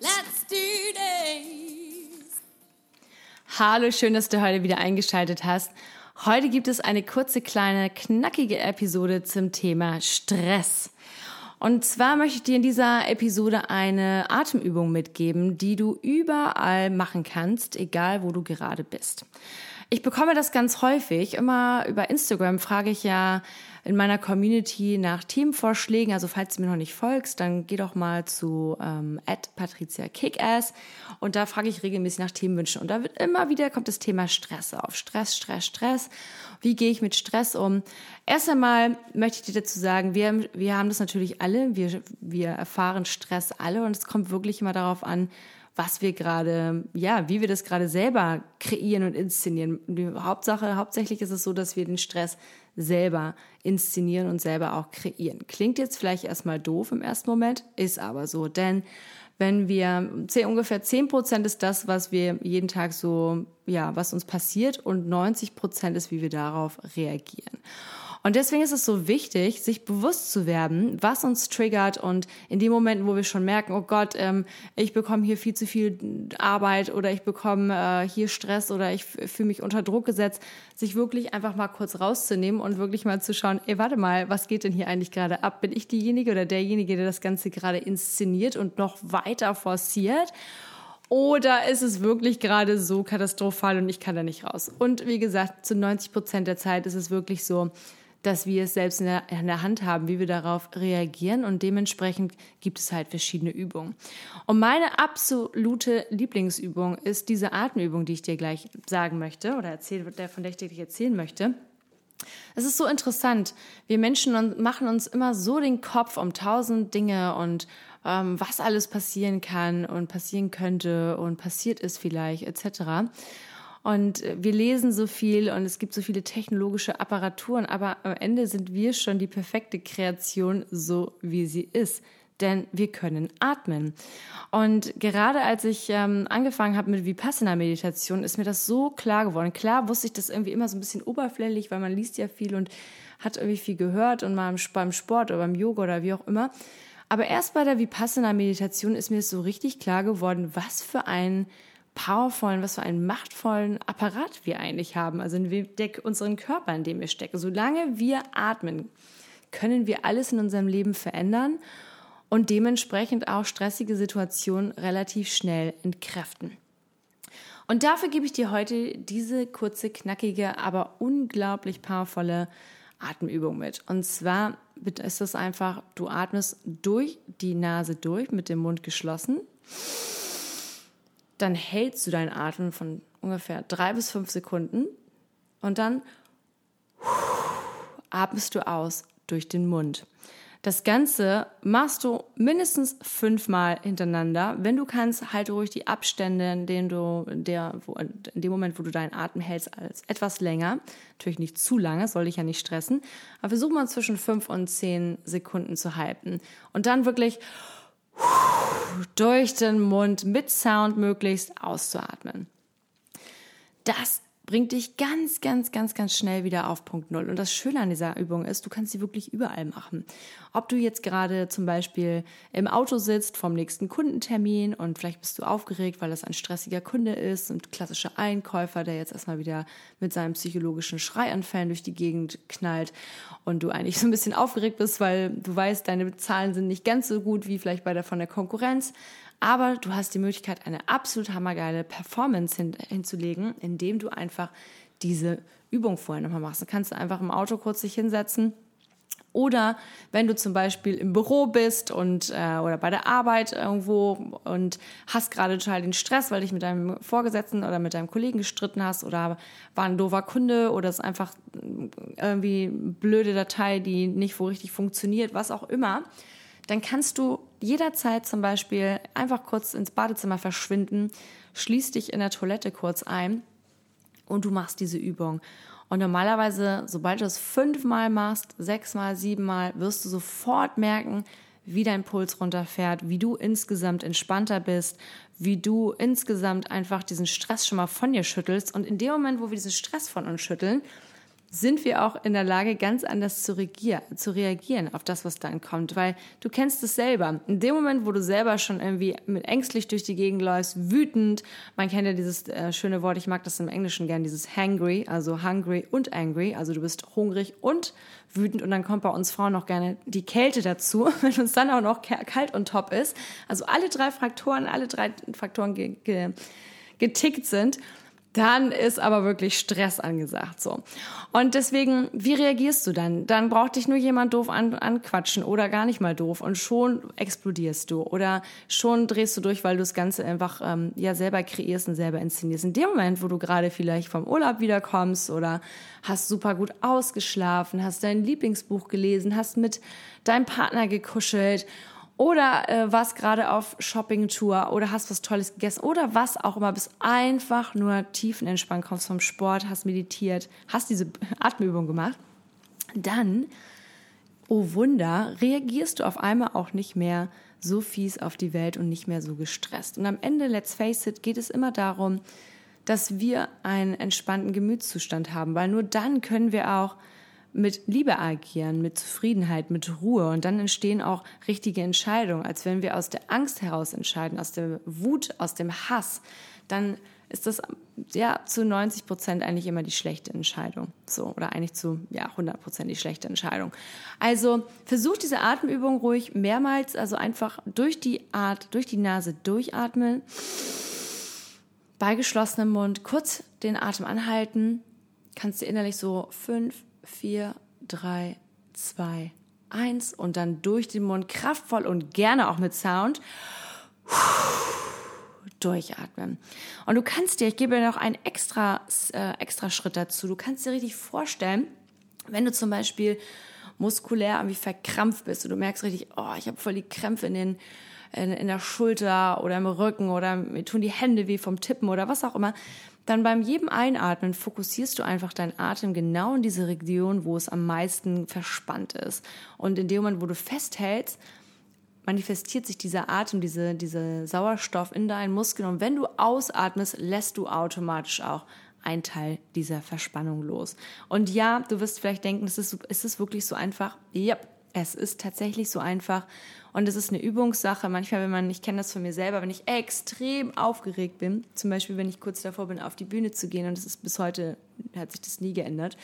let's do this! Hallo, schön, dass du heute wieder eingeschaltet hast. Heute gibt es eine kurze, kleine, knackige Episode zum Thema Stress. Und zwar möchte ich dir in dieser Episode eine Atemübung mitgeben, die du überall machen kannst, egal wo du gerade bist. Ich bekomme das ganz häufig. Immer über Instagram frage ich ja in meiner Community nach Themenvorschlägen. Also falls du mir noch nicht folgst, dann geh doch mal zu ähm, @patricia_kickass und da frage ich regelmäßig nach Themenwünschen. Und da wird immer wieder kommt das Thema Stress auf. Stress, Stress, Stress. Wie gehe ich mit Stress um? Erst einmal möchte ich dir dazu sagen, wir, wir haben das natürlich alle. Wir, wir erfahren Stress alle und es kommt wirklich immer darauf an, was wir gerade, ja, wie wir das gerade selber kreieren und inszenieren. Die Hauptsache, hauptsächlich ist es so, dass wir den Stress selber inszenieren und selber auch kreieren. Klingt jetzt vielleicht erstmal doof im ersten Moment, ist aber so, denn wenn wir ungefähr 10 Prozent ist das, was wir jeden Tag so, ja, was uns passiert und 90 Prozent ist, wie wir darauf reagieren. Und deswegen ist es so wichtig, sich bewusst zu werden, was uns triggert und in dem Moment, wo wir schon merken, oh Gott, ähm, ich bekomme hier viel zu viel Arbeit oder ich bekomme äh, hier Stress oder ich fühle mich unter Druck gesetzt, sich wirklich einfach mal kurz rauszunehmen und wirklich mal zu schauen, ey, warte mal, was geht denn hier eigentlich gerade ab? Bin ich diejenige oder derjenige, der das Ganze gerade inszeniert und noch weiter forciert? Oder ist es wirklich gerade so katastrophal und ich kann da nicht raus? Und wie gesagt, zu 90 Prozent der Zeit ist es wirklich so, dass wir es selbst in der, in der, Hand haben, wie wir darauf reagieren und dementsprechend gibt es halt verschiedene Übungen. Und meine absolute Lieblingsübung ist diese Atemübung, die ich dir gleich sagen möchte oder erzählen, von der ich dir erzählen möchte. Es ist so interessant. Wir Menschen machen uns immer so den Kopf um tausend Dinge und ähm, was alles passieren kann und passieren könnte und passiert ist vielleicht etc. Und äh, wir lesen so viel und es gibt so viele technologische Apparaturen, aber am Ende sind wir schon die perfekte Kreation, so wie sie ist. Denn wir können atmen. Und gerade als ich ähm, angefangen habe mit Vipassana-Meditation, ist mir das so klar geworden. Klar wusste ich das irgendwie immer so ein bisschen oberflächlich, weil man liest ja viel und hat irgendwie viel gehört und mal beim Sport oder beim Yoga oder wie auch immer. Aber erst bei der Vipassana-Meditation ist mir so richtig klar geworden, was für ein powervollen, was für einen machtvollen Apparat wir eigentlich haben, also in unseren Körper, in dem wir stecken. Solange wir atmen, können wir alles in unserem Leben verändern und dementsprechend auch stressige Situationen relativ schnell entkräften. Und dafür gebe ich dir heute diese kurze, knackige, aber unglaublich powervolle Atemübung mit. Und zwar ist es einfach, du atmest durch die Nase durch, mit dem Mund geschlossen dann hältst du deinen Atem von ungefähr drei bis fünf Sekunden und dann atmest du aus durch den Mund. Das Ganze machst du mindestens fünfmal hintereinander. Wenn du kannst, halte ruhig die Abstände, in denen du, der, wo, in dem Moment, wo du deinen Atem hältst, als etwas länger. Natürlich nicht zu lange, soll dich ja nicht stressen. Aber versuch mal zwischen fünf und zehn Sekunden zu halten. Und dann wirklich durch den Mund mit Sound möglichst auszuatmen. Das bringt dich ganz, ganz, ganz, ganz schnell wieder auf Punkt Null. Und das Schöne an dieser Übung ist, du kannst sie wirklich überall machen. Ob du jetzt gerade zum Beispiel im Auto sitzt vom nächsten Kundentermin und vielleicht bist du aufgeregt, weil das ein stressiger Kunde ist und klassischer Einkäufer, der jetzt erstmal wieder mit seinen psychologischen Schreianfällen durch die Gegend knallt und du eigentlich so ein bisschen aufgeregt bist, weil du weißt, deine Zahlen sind nicht ganz so gut wie vielleicht bei der von der Konkurrenz. Aber du hast die Möglichkeit, eine absolut hammergeile Performance hin, hinzulegen, indem du einfach diese Übung vorher nochmal machst. Dann kannst du einfach im Auto kurz dich hinsetzen. Oder wenn du zum Beispiel im Büro bist und äh, oder bei der Arbeit irgendwo und hast gerade total den Stress, weil dich mit deinem Vorgesetzten oder mit deinem Kollegen gestritten hast oder war ein doofer Kunde oder ist einfach irgendwie blöde Datei, die nicht wo richtig funktioniert, was auch immer, dann kannst du jederzeit zum Beispiel einfach kurz ins Badezimmer verschwinden, schließ dich in der Toilette kurz ein und du machst diese Übung. Und normalerweise, sobald du es fünfmal machst, sechsmal, siebenmal, wirst du sofort merken, wie dein Puls runterfährt, wie du insgesamt entspannter bist, wie du insgesamt einfach diesen Stress schon mal von dir schüttelst. Und in dem Moment, wo wir diesen Stress von uns schütteln, sind wir auch in der Lage, ganz anders zu, zu reagieren auf das, was dann kommt. Weil du kennst es selber. In dem Moment, wo du selber schon irgendwie mit ängstlich durch die Gegend läufst, wütend, man kennt ja dieses äh, schöne Wort, ich mag das im Englischen gern, dieses hangry, also hungry und angry. Also du bist hungrig und wütend und dann kommt bei uns Frauen noch gerne die Kälte dazu, wenn uns dann auch noch kalt und top ist. Also alle drei Faktoren, alle drei Faktoren ge ge getickt sind dann ist aber wirklich Stress angesagt, so. Und deswegen, wie reagierst du dann? Dann braucht dich nur jemand doof an, anquatschen oder gar nicht mal doof und schon explodierst du oder schon drehst du durch, weil du das Ganze einfach, ähm, ja, selber kreierst und selber inszenierst. In dem Moment, wo du gerade vielleicht vom Urlaub wiederkommst oder hast super gut ausgeschlafen, hast dein Lieblingsbuch gelesen, hast mit deinem Partner gekuschelt oder äh, warst gerade auf Shoppingtour oder hast was Tolles gegessen oder was auch immer, bist einfach nur tiefenentspannt, kommst vom Sport, hast meditiert, hast diese Atemübung gemacht, dann, oh Wunder, reagierst du auf einmal auch nicht mehr so fies auf die Welt und nicht mehr so gestresst. Und am Ende, let's face it, geht es immer darum, dass wir einen entspannten Gemütszustand haben, weil nur dann können wir auch mit Liebe agieren, mit Zufriedenheit, mit Ruhe. Und dann entstehen auch richtige Entscheidungen, als wenn wir aus der Angst heraus entscheiden, aus der Wut, aus dem Hass. Dann ist das ja zu 90 Prozent eigentlich immer die schlechte Entscheidung. So, oder eigentlich zu ja, 100 Prozent die schlechte Entscheidung. Also versucht diese Atemübung ruhig mehrmals, also einfach durch die Art, durch die Nase durchatmen, bei geschlossenem Mund kurz den Atem anhalten, kannst du innerlich so fünf, 4, 3, 2, 1 und dann durch den Mund kraftvoll und gerne auch mit Sound durchatmen. Und du kannst dir, ich gebe dir noch einen extra, äh, extra Schritt dazu, du kannst dir richtig vorstellen, wenn du zum Beispiel muskulär irgendwie verkrampft bist und du merkst richtig, oh, ich habe voll die Krämpfe in den in, in der Schulter oder im Rücken oder mir tun die Hände weh vom Tippen oder was auch immer, dann beim jedem Einatmen fokussierst du einfach deinen Atem genau in diese Region, wo es am meisten verspannt ist. Und in dem Moment, wo du festhältst, manifestiert sich dieser Atem, diese, diese Sauerstoff in deinen Muskeln. Und wenn du ausatmest, lässt du automatisch auch ein Teil dieser Verspannung los. Und ja, du wirst vielleicht denken, ist es, ist es wirklich so einfach? Ja, es ist tatsächlich so einfach. Und es ist eine Übungssache. Manchmal, wenn man, ich kenne das von mir selber, wenn ich extrem aufgeregt bin, zum Beispiel, wenn ich kurz davor bin, auf die Bühne zu gehen, und es ist bis heute, hat sich das nie geändert,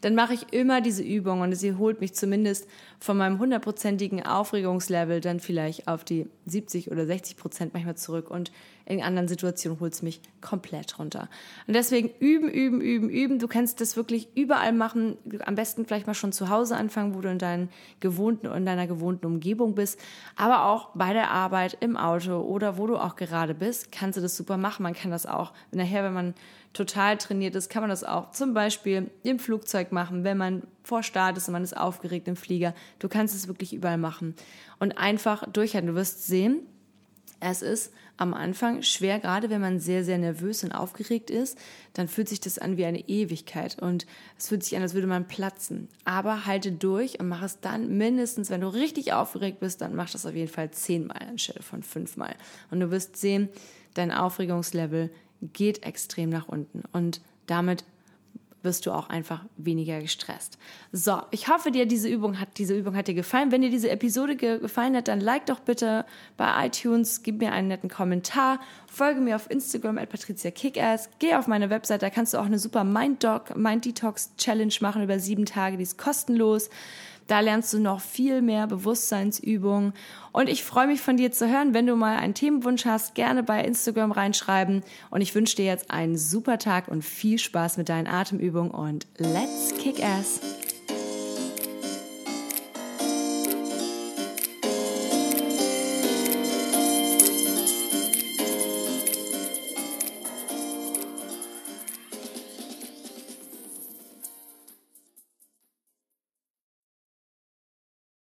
dann mache ich immer diese Übung und sie holt mich zumindest von meinem hundertprozentigen Aufregungslevel dann vielleicht auf die 70 oder 60 Prozent manchmal zurück und in anderen Situationen holt es mich komplett runter. Und deswegen üben, üben, üben, üben. Du kannst das wirklich überall machen. Am besten vielleicht mal schon zu Hause anfangen, wo du in, deinen gewohnten, in deiner gewohnten Umgebung bist. Aber auch bei der Arbeit, im Auto oder wo du auch gerade bist, kannst du das super machen. Man kann das auch nachher, wenn man total trainiert ist, kann man das auch zum Beispiel im Flugzeug machen, wenn man vor Start ist und man ist aufgeregt im Flieger. Du kannst es wirklich überall machen und einfach durchhalten. Du wirst sehen, es ist am Anfang schwer, gerade wenn man sehr, sehr nervös und aufgeregt ist, dann fühlt sich das an wie eine Ewigkeit und es fühlt sich an, als würde man platzen. Aber halte durch und mach es dann mindestens, wenn du richtig aufgeregt bist, dann mach das auf jeden Fall zehnmal anstelle von fünfmal. Und du wirst sehen, dein Aufregungslevel geht extrem nach unten und damit wirst du auch einfach weniger gestresst. So, ich hoffe dir diese Übung hat diese Übung hat dir gefallen. Wenn dir diese Episode ge gefallen hat, dann like doch bitte bei iTunes, gib mir einen netten Kommentar, folge mir auf Instagram at patriziakickass, geh auf meine Website, da kannst du auch eine super Mind Dog, Mind Detox Challenge machen über sieben Tage, die ist kostenlos. Da lernst du noch viel mehr Bewusstseinsübungen. Und ich freue mich von dir zu hören. Wenn du mal einen Themenwunsch hast, gerne bei Instagram reinschreiben. Und ich wünsche dir jetzt einen super Tag und viel Spaß mit deinen Atemübungen und let's kick ass!